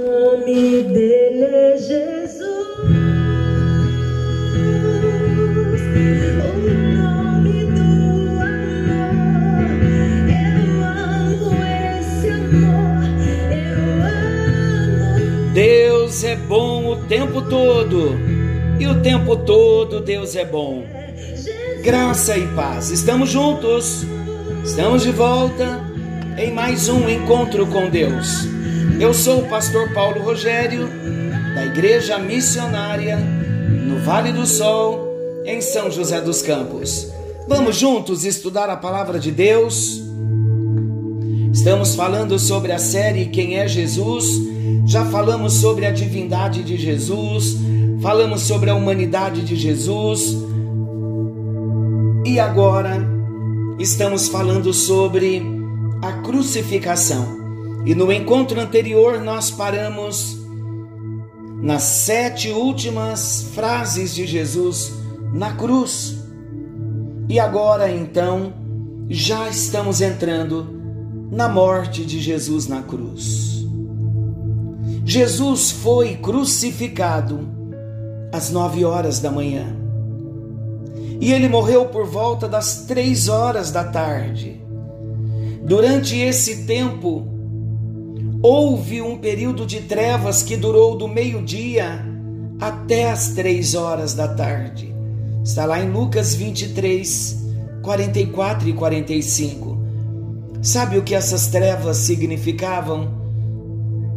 Nome dele é Jesus. Deus é bom o tempo todo. E o tempo todo Deus é bom. Graça e paz. Estamos juntos. Estamos de volta em mais um encontro com Deus. Eu sou o pastor Paulo Rogério, da Igreja Missionária no Vale do Sol, em São José dos Campos. Vamos juntos estudar a palavra de Deus. Estamos falando sobre a série Quem é Jesus. Já falamos sobre a divindade de Jesus, falamos sobre a humanidade de Jesus. E agora estamos falando sobre a crucificação. E no encontro anterior nós paramos nas sete últimas frases de Jesus na cruz. E agora então já estamos entrando na morte de Jesus na cruz. Jesus foi crucificado às nove horas da manhã. E ele morreu por volta das três horas da tarde. Durante esse tempo, houve um período de trevas que durou do meio-dia até as três horas da tarde. Está lá em Lucas 23, 44 e 45. Sabe o que essas trevas significavam?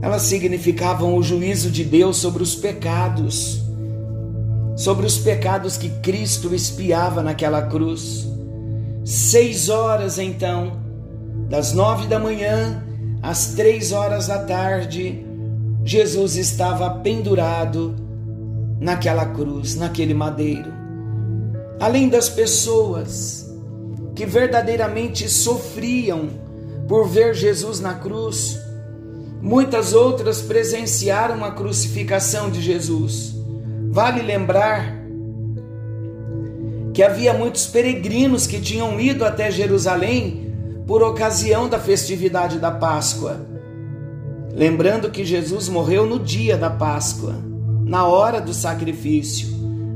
Elas significavam o juízo de Deus sobre os pecados, sobre os pecados que Cristo espiava naquela cruz. Seis horas então, das nove da manhã às três horas da tarde, Jesus estava pendurado naquela cruz, naquele madeiro. Além das pessoas que verdadeiramente sofriam por ver Jesus na cruz, muitas outras presenciaram a crucificação de Jesus. Vale lembrar que havia muitos peregrinos que tinham ido até Jerusalém por ocasião da festividade da Páscoa. Lembrando que Jesus morreu no dia da Páscoa, na hora do sacrifício,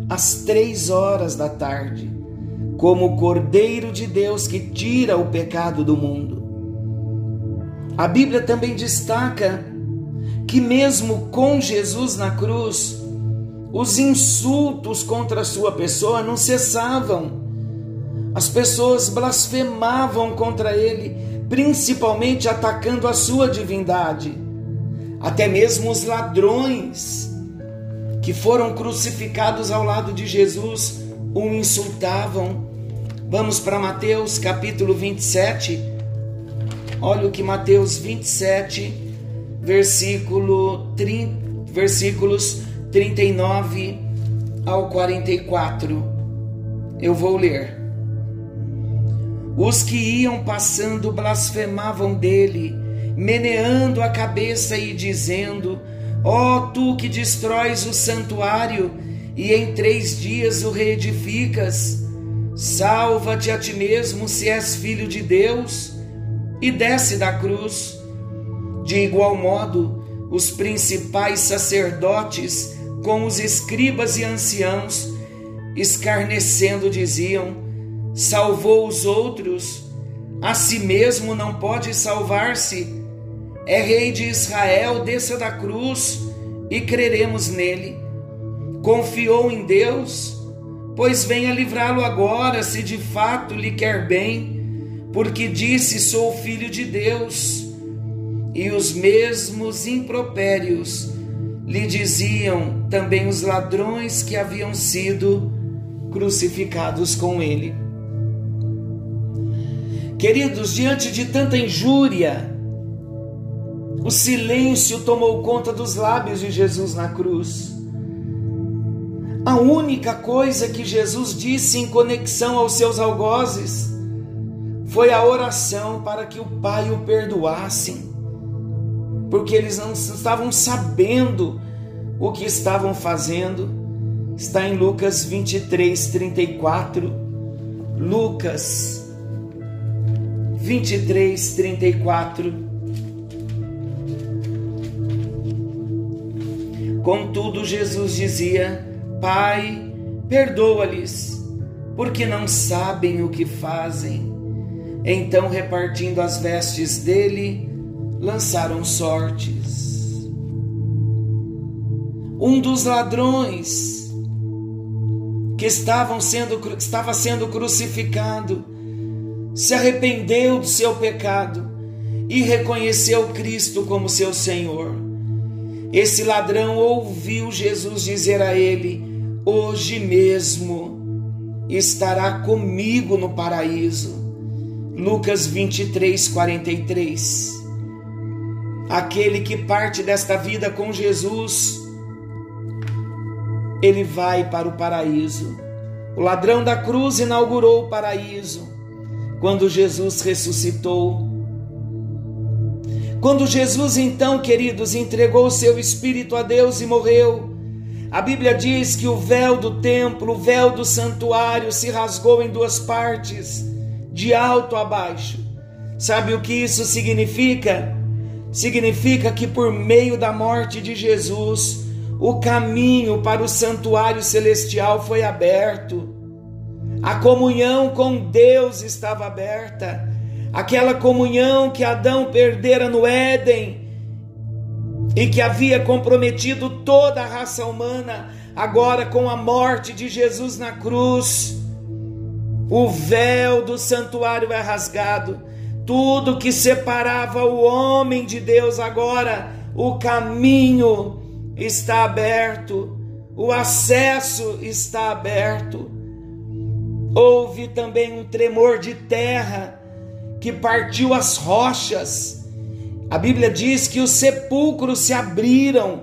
às três horas da tarde, como o Cordeiro de Deus que tira o pecado do mundo. A Bíblia também destaca que, mesmo com Jesus na cruz, os insultos contra a sua pessoa não cessavam as pessoas blasfemavam contra ele, principalmente atacando a sua divindade. Até mesmo os ladrões que foram crucificados ao lado de Jesus o insultavam. Vamos para Mateus capítulo 27. Olha o que Mateus 27, versículo 30, versículos 39 ao 44. Eu vou ler. Os que iam passando blasfemavam dele, meneando a cabeça e dizendo: Ó oh, tu que destróis o santuário e em três dias o reedificas, salva-te a ti mesmo se és filho de Deus e desce da cruz. De igual modo, os principais sacerdotes, com os escribas e anciãos, escarnecendo, diziam: salvou os outros, a si mesmo não pode salvar-se. É rei de Israel, desça da cruz e creremos nele. Confiou em Deus, pois venha livrá-lo agora, se de fato lhe quer bem, porque disse: Sou filho de Deus. E os mesmos impropérios lhe diziam também os ladrões que haviam sido crucificados com ele. Queridos, diante de tanta injúria, o silêncio tomou conta dos lábios de Jesus na cruz. A única coisa que Jesus disse em conexão aos seus algozes foi a oração para que o Pai o perdoasse, porque eles não estavam sabendo o que estavam fazendo. Está em Lucas 23, 34. Lucas 23, 34. Contudo, Jesus dizia: Pai, perdoa-lhes, porque não sabem o que fazem. Então, repartindo as vestes dele, lançaram sortes. Um dos ladrões que estavam sendo, estava sendo crucificado se arrependeu do seu pecado e reconheceu Cristo como seu Senhor. Esse ladrão ouviu Jesus dizer a ele: Hoje mesmo estará comigo no paraíso. Lucas 23, 43. Aquele que parte desta vida com Jesus, ele vai para o paraíso. O ladrão da cruz inaugurou o paraíso quando Jesus ressuscitou. Quando Jesus, então, queridos, entregou seu espírito a Deus e morreu, a Bíblia diz que o véu do templo, o véu do santuário se rasgou em duas partes, de alto a baixo. Sabe o que isso significa? Significa que por meio da morte de Jesus, o caminho para o santuário celestial foi aberto. A comunhão com Deus estava aberta. Aquela comunhão que Adão perdera no Éden e que havia comprometido toda a raça humana, agora com a morte de Jesus na cruz, o véu do santuário é rasgado. Tudo que separava o homem de Deus agora, o caminho está aberto, o acesso está aberto. Houve também um tremor de terra que partiu as rochas. A Bíblia diz que os sepulcros se abriram.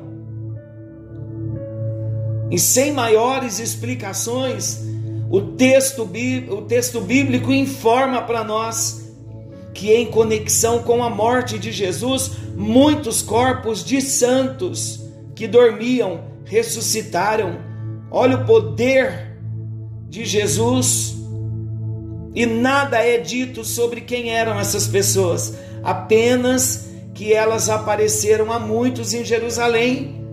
E sem maiores explicações, o texto, o texto bíblico informa para nós que, em conexão com a morte de Jesus, muitos corpos de santos que dormiam ressuscitaram. Olha o poder de Jesus. E nada é dito sobre quem eram essas pessoas, apenas que elas apareceram a muitos em Jerusalém,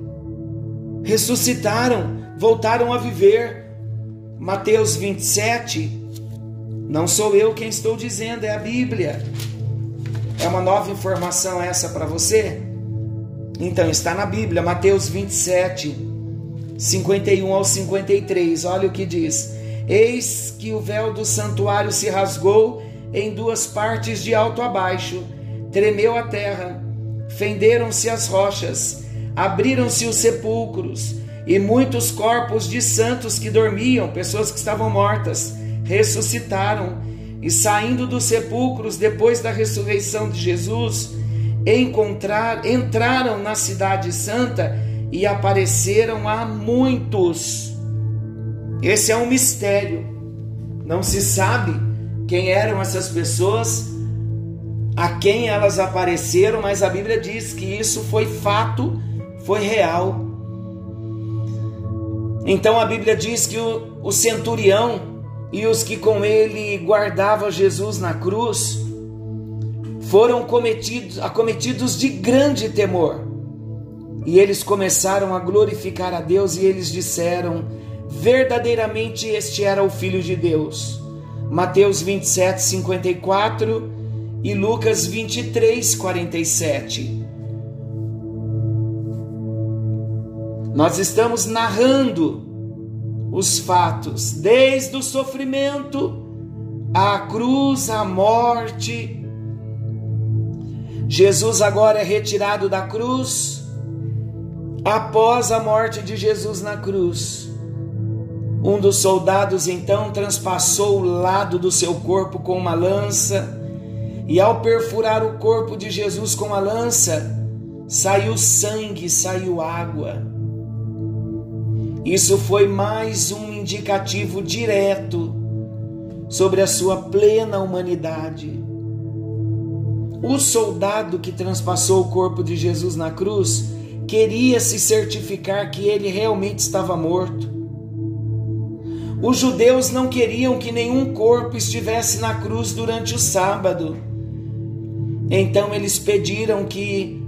ressuscitaram, voltaram a viver. Mateus 27, não sou eu quem estou dizendo, é a Bíblia. É uma nova informação essa para você? Então está na Bíblia, Mateus 27, 51 ao 53. Olha o que diz: Eis que o véu do santuário se rasgou em duas partes de alto a baixo, tremeu a terra, fenderam-se as rochas, abriram-se os sepulcros, e muitos corpos de santos que dormiam, pessoas que estavam mortas, ressuscitaram, e saindo dos sepulcros depois da ressurreição de Jesus, encontrar, entraram na cidade santa e apareceram a muitos. Esse é um mistério. Não se sabe quem eram essas pessoas, a quem elas apareceram, mas a Bíblia diz que isso foi fato, foi real. Então a Bíblia diz que o, o centurião e os que com ele guardavam Jesus na cruz foram cometidos, acometidos de grande temor. E eles começaram a glorificar a Deus e eles disseram: verdadeiramente este era o Filho de Deus. Mateus 27, 54 e Lucas 23, 47. Nós estamos narrando os fatos, desde o sofrimento, a cruz, a morte. Jesus agora é retirado da cruz após a morte de Jesus na cruz. Um dos soldados então transpassou o lado do seu corpo com uma lança, e ao perfurar o corpo de Jesus com a lança, saiu sangue, saiu água. Isso foi mais um indicativo direto sobre a sua plena humanidade. O soldado que transpassou o corpo de Jesus na cruz queria se certificar que ele realmente estava morto. Os judeus não queriam que nenhum corpo estivesse na cruz durante o sábado. Então eles pediram que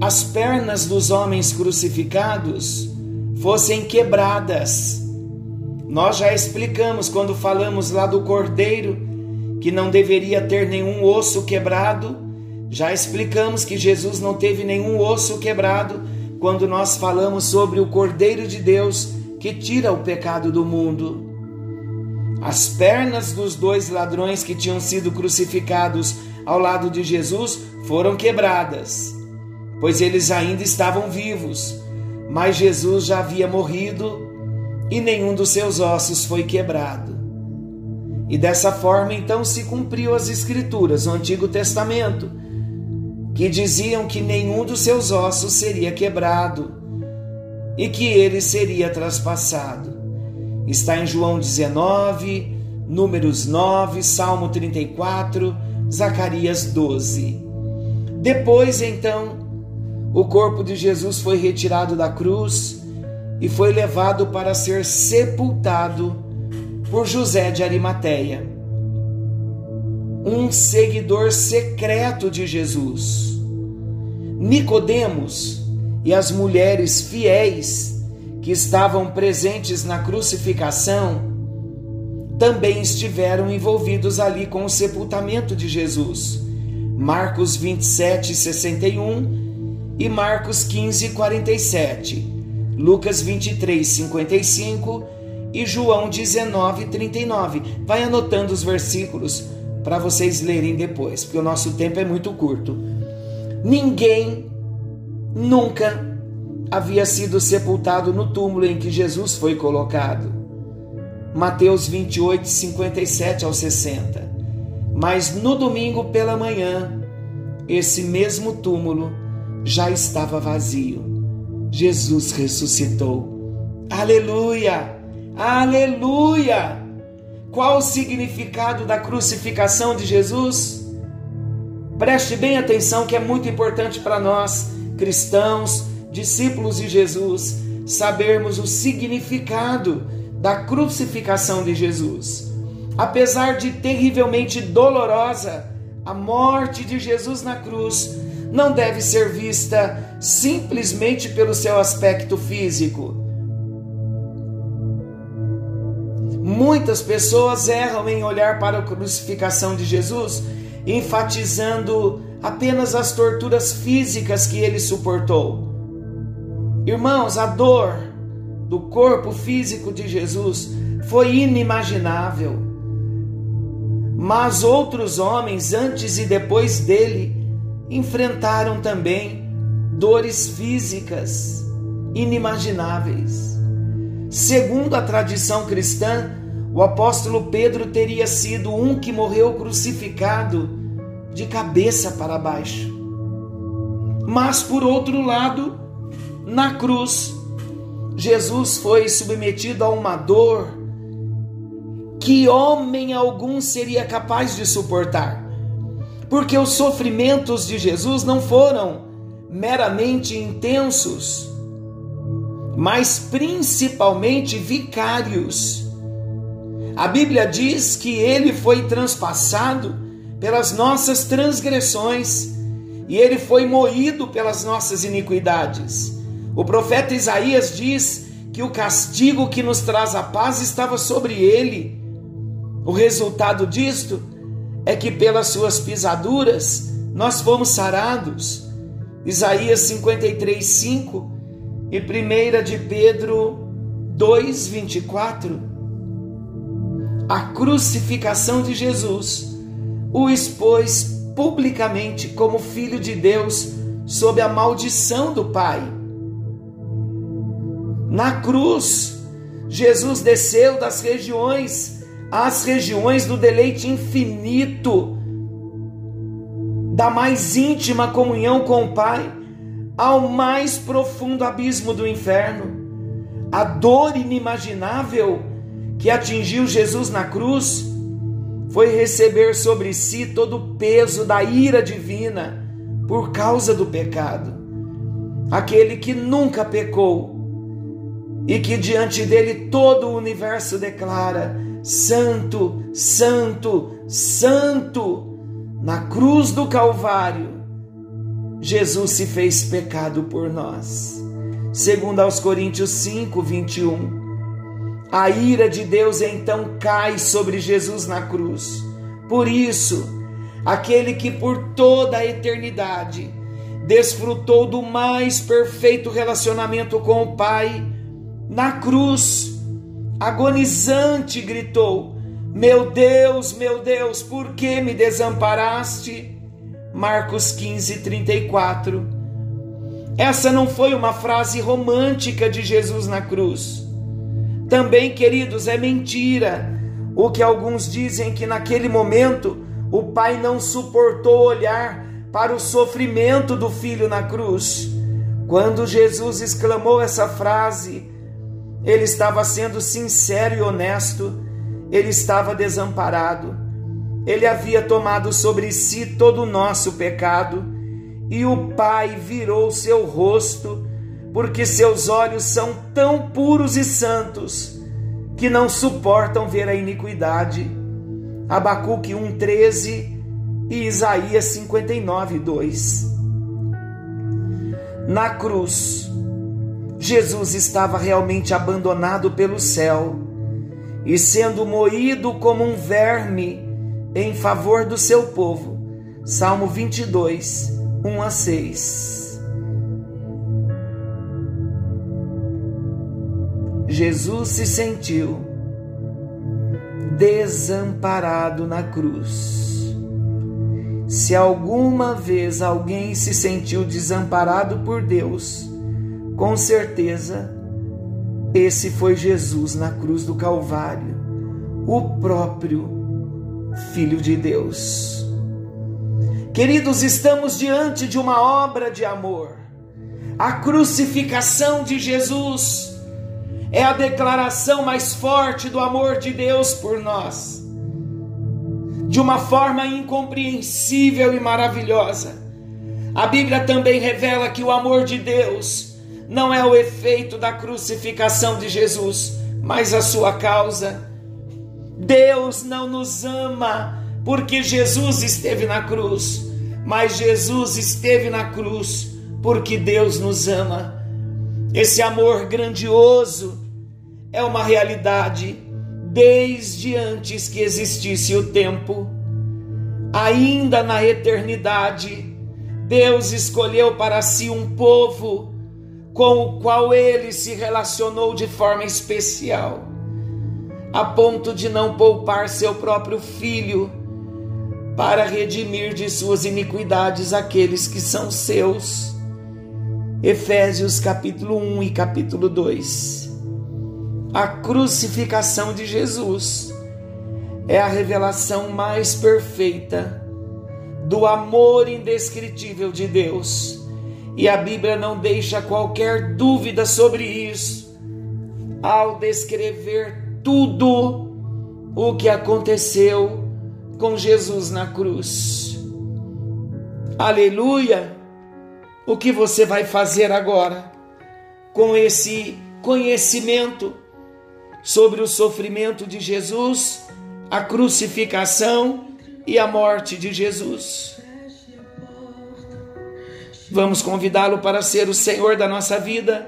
as pernas dos homens crucificados fossem quebradas. Nós já explicamos quando falamos lá do cordeiro que não deveria ter nenhum osso quebrado. Já explicamos que Jesus não teve nenhum osso quebrado quando nós falamos sobre o Cordeiro de Deus que tira o pecado do mundo. As pernas dos dois ladrões que tinham sido crucificados ao lado de Jesus foram quebradas, pois eles ainda estavam vivos, mas Jesus já havia morrido e nenhum dos seus ossos foi quebrado. E dessa forma então se cumpriu as Escrituras, o Antigo Testamento, que diziam que nenhum dos seus ossos seria quebrado e que ele seria traspassado. Está em João 19, Números 9, Salmo 34, Zacarias 12. Depois, então, o corpo de Jesus foi retirado da cruz e foi levado para ser sepultado por José de Arimateia, um seguidor secreto de Jesus. Nicodemos e as mulheres fiéis que estavam presentes na crucificação também estiveram envolvidos ali com o sepultamento de Jesus. Marcos 27, 61 e Marcos 15, 47, Lucas 23, 55 e João 19, 39. Vai anotando os versículos para vocês lerem depois, porque o nosso tempo é muito curto. Ninguém nunca havia sido sepultado no túmulo em que Jesus foi colocado. Mateus 28, 57 ao 60. Mas no domingo pela manhã, esse mesmo túmulo já estava vazio. Jesus ressuscitou. Aleluia! Aleluia! Qual o significado da crucificação de Jesus? Preste bem atenção que é muito importante para nós, cristãos, discípulos de Jesus, sabermos o significado da crucificação de Jesus. Apesar de terrivelmente dolorosa, a morte de Jesus na cruz não deve ser vista simplesmente pelo seu aspecto físico. Muitas pessoas erram em olhar para a crucificação de Jesus, enfatizando apenas as torturas físicas que ele suportou. Irmãos, a dor do corpo físico de Jesus foi inimaginável. Mas outros homens, antes e depois dele, enfrentaram também dores físicas inimagináveis. Segundo a tradição cristã, o apóstolo Pedro teria sido um que morreu crucificado de cabeça para baixo. Mas, por outro lado, na cruz, Jesus foi submetido a uma dor que homem algum seria capaz de suportar. Porque os sofrimentos de Jesus não foram meramente intensos, mas principalmente vicários. A Bíblia diz que ele foi transpassado pelas nossas transgressões e ele foi moído pelas nossas iniquidades. O profeta Isaías diz que o castigo que nos traz a paz estava sobre ele. O resultado disto é que pelas suas pisaduras nós fomos sarados. Isaías 53, 5 e 1 de Pedro 2, 24. A crucificação de Jesus o expôs publicamente como filho de Deus sob a maldição do Pai. Na cruz, Jesus desceu das regiões às regiões do deleite infinito, da mais íntima comunhão com o Pai, ao mais profundo abismo do inferno. A dor inimaginável que atingiu Jesus na cruz foi receber sobre si todo o peso da ira divina por causa do pecado. Aquele que nunca pecou e que diante dele todo o universo declara: Santo, Santo, Santo. Na cruz do Calvário, Jesus se fez pecado por nós. Segundo aos Coríntios 5, 21. A ira de Deus então cai sobre Jesus na cruz. Por isso, aquele que por toda a eternidade desfrutou do mais perfeito relacionamento com o Pai, na cruz, agonizante, gritou: Meu Deus, meu Deus, por que me desamparaste? Marcos 15, 34. Essa não foi uma frase romântica de Jesus na cruz. Também, queridos, é mentira o que alguns dizem que naquele momento o pai não suportou olhar para o sofrimento do filho na cruz. Quando Jesus exclamou essa frase, ele estava sendo sincero e honesto, ele estava desamparado ele havia tomado sobre si todo o nosso pecado, e o Pai virou seu rosto, porque seus olhos são tão puros e santos que não suportam ver a iniquidade. Abacuque 1:13 e Isaías 59:2. Na cruz, Jesus estava realmente abandonado pelo céu e sendo moído como um verme em favor do seu povo. Salmo 22, 1 a 6. Jesus se sentiu desamparado na cruz. Se alguma vez alguém se sentiu desamparado por Deus, com certeza esse foi Jesus na cruz do Calvário, o próprio Filho de Deus. Queridos, estamos diante de uma obra de amor. A crucificação de Jesus é a declaração mais forte do amor de Deus por nós. De uma forma incompreensível e maravilhosa. A Bíblia também revela que o amor de Deus não é o efeito da crucificação de Jesus, mas a sua causa. Deus não nos ama porque Jesus esteve na cruz, mas Jesus esteve na cruz porque Deus nos ama. Esse amor grandioso é uma realidade desde antes que existisse o tempo. Ainda na eternidade, Deus escolheu para si um povo com o qual ele se relacionou de forma especial a ponto de não poupar seu próprio filho para redimir de suas iniquidades aqueles que são seus. Efésios capítulo 1 e capítulo 2. A crucificação de Jesus é a revelação mais perfeita do amor indescritível de Deus. E a Bíblia não deixa qualquer dúvida sobre isso ao descrever tudo o que aconteceu com Jesus na cruz. Aleluia! O que você vai fazer agora com esse conhecimento sobre o sofrimento de Jesus, a crucificação e a morte de Jesus? Vamos convidá-lo para ser o Senhor da nossa vida,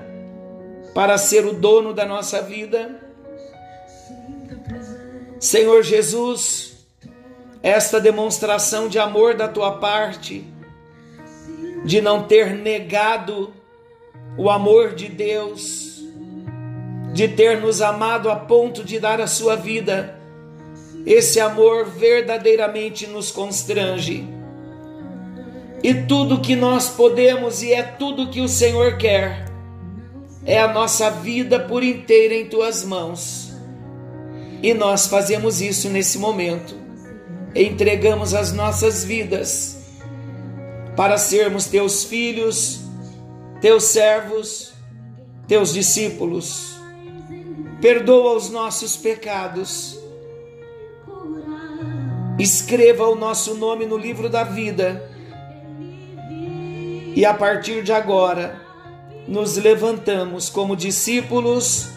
para ser o dono da nossa vida Senhor Jesus, esta demonstração de amor da tua parte, de não ter negado o amor de Deus, de ter nos amado a ponto de dar a sua vida, esse amor verdadeiramente nos constrange. E tudo que nós podemos e é tudo que o Senhor quer, é a nossa vida por inteira em tuas mãos. E nós fazemos isso nesse momento. Entregamos as nossas vidas para sermos teus filhos, teus servos, teus discípulos. Perdoa os nossos pecados. Escreva o nosso nome no livro da vida. E a partir de agora, nos levantamos como discípulos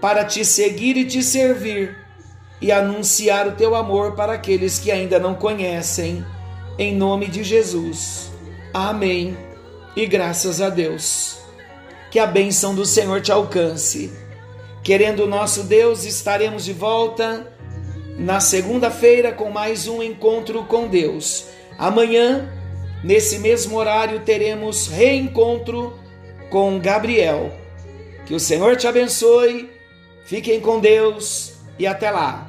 para te seguir e te servir e anunciar o teu amor para aqueles que ainda não conhecem. Em nome de Jesus. Amém e graças a Deus. Que a bênção do Senhor te alcance. Querendo o nosso Deus, estaremos de volta na segunda-feira com mais um encontro com Deus. Amanhã, nesse mesmo horário, teremos reencontro com Gabriel. Que o Senhor te abençoe, fiquem com Deus e até lá.